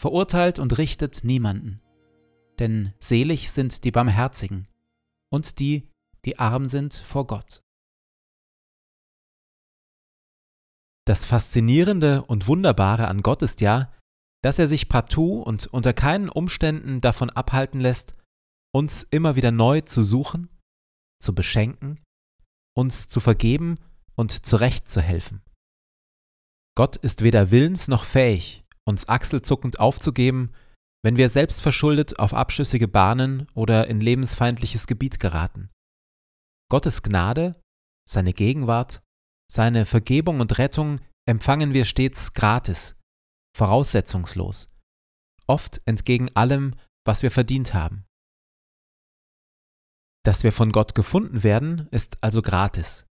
verurteilt und richtet niemanden. Denn selig sind die Barmherzigen und die, die arm sind vor Gott. Das Faszinierende und Wunderbare an Gott ist ja, dass er sich partout und unter keinen Umständen davon abhalten lässt, uns immer wieder neu zu suchen, zu beschenken, uns zu vergeben und zurechtzuhelfen. Gott ist weder willens noch fähig, uns achselzuckend aufzugeben, wenn wir selbstverschuldet auf abschüssige Bahnen oder in lebensfeindliches Gebiet geraten. Gottes Gnade, seine Gegenwart, seine Vergebung und Rettung empfangen wir stets gratis, voraussetzungslos, oft entgegen allem, was wir verdient haben. Dass wir von Gott gefunden werden, ist also gratis.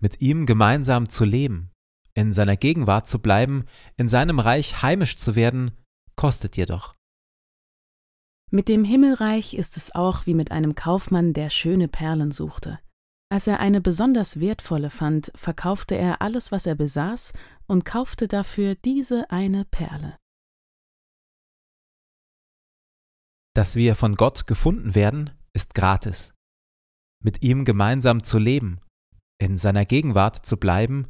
Mit ihm gemeinsam zu leben, in seiner Gegenwart zu bleiben, in seinem Reich heimisch zu werden, kostet jedoch. Mit dem Himmelreich ist es auch wie mit einem Kaufmann, der schöne Perlen suchte. Als er eine besonders wertvolle fand, verkaufte er alles, was er besaß, und kaufte dafür diese eine Perle. Dass wir von Gott gefunden werden, ist gratis. Mit ihm gemeinsam zu leben, in seiner Gegenwart zu bleiben,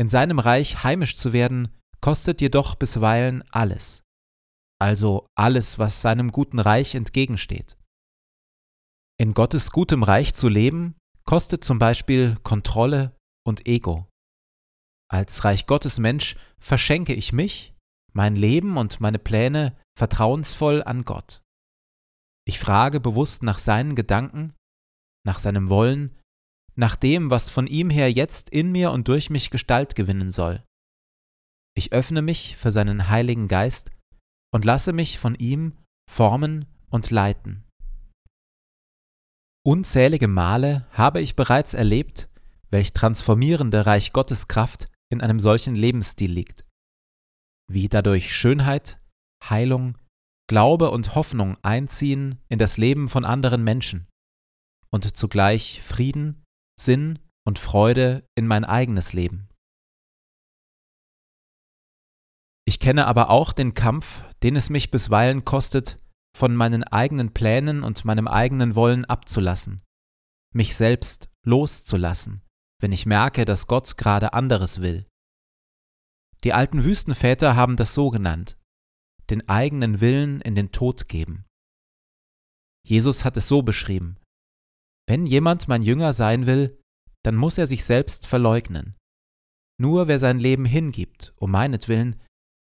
in seinem Reich heimisch zu werden, kostet jedoch bisweilen alles. Also alles, was seinem guten Reich entgegensteht. In Gottes gutem Reich zu leben, kostet zum Beispiel Kontrolle und Ego. Als Reich Gottes Mensch verschenke ich mich, mein Leben und meine Pläne vertrauensvoll an Gott. Ich frage bewusst nach seinen Gedanken, nach seinem Wollen, nach dem, was von ihm her jetzt in mir und durch mich Gestalt gewinnen soll. Ich öffne mich für seinen Heiligen Geist und lasse mich von ihm formen und leiten. Unzählige Male habe ich bereits erlebt, welch transformierende Reich Gottes Kraft in einem solchen Lebensstil liegt. Wie dadurch Schönheit, Heilung, Glaube und Hoffnung einziehen in das Leben von anderen Menschen und zugleich Frieden, Sinn und Freude in mein eigenes Leben. Ich kenne aber auch den Kampf, den es mich bisweilen kostet, von meinen eigenen Plänen und meinem eigenen Wollen abzulassen, mich selbst loszulassen, wenn ich merke, dass Gott gerade anderes will. Die alten Wüstenväter haben das so genannt, den eigenen Willen in den Tod geben. Jesus hat es so beschrieben, wenn jemand mein Jünger sein will, dann muss er sich selbst verleugnen. Nur wer sein Leben hingibt, um meinetwillen,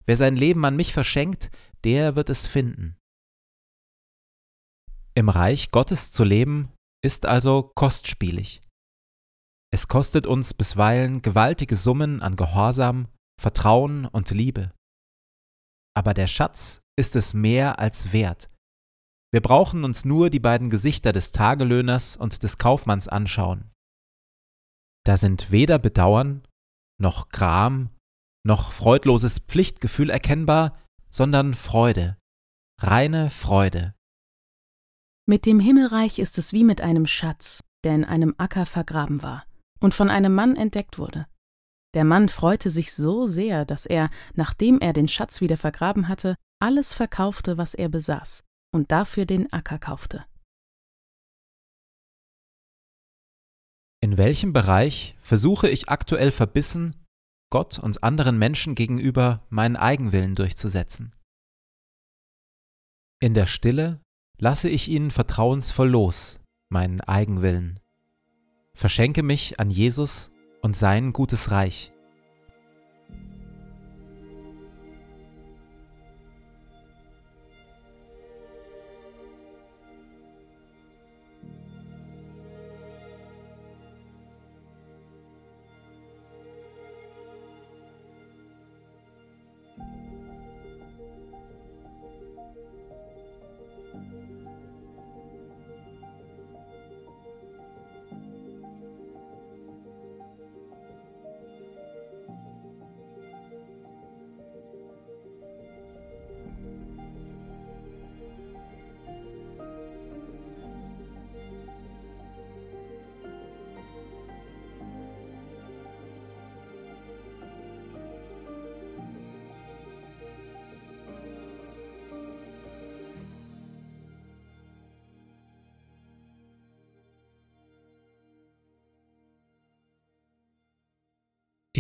wer sein Leben an mich verschenkt, der wird es finden. Im Reich Gottes zu leben, ist also kostspielig. Es kostet uns bisweilen gewaltige Summen an Gehorsam, Vertrauen und Liebe. Aber der Schatz ist es mehr als wert. Wir brauchen uns nur die beiden Gesichter des Tagelöhners und des Kaufmanns anschauen. Da sind weder Bedauern, noch Gram, noch freudloses Pflichtgefühl erkennbar, sondern Freude, reine Freude. Mit dem Himmelreich ist es wie mit einem Schatz, der in einem Acker vergraben war und von einem Mann entdeckt wurde. Der Mann freute sich so sehr, dass er, nachdem er den Schatz wieder vergraben hatte, alles verkaufte, was er besaß, und dafür den Acker kaufte. In welchem Bereich versuche ich aktuell verbissen, Gott und anderen Menschen gegenüber meinen Eigenwillen durchzusetzen? In der Stille lasse ich ihn vertrauensvoll los, meinen Eigenwillen. Verschenke mich an Jesus und sein gutes Reich.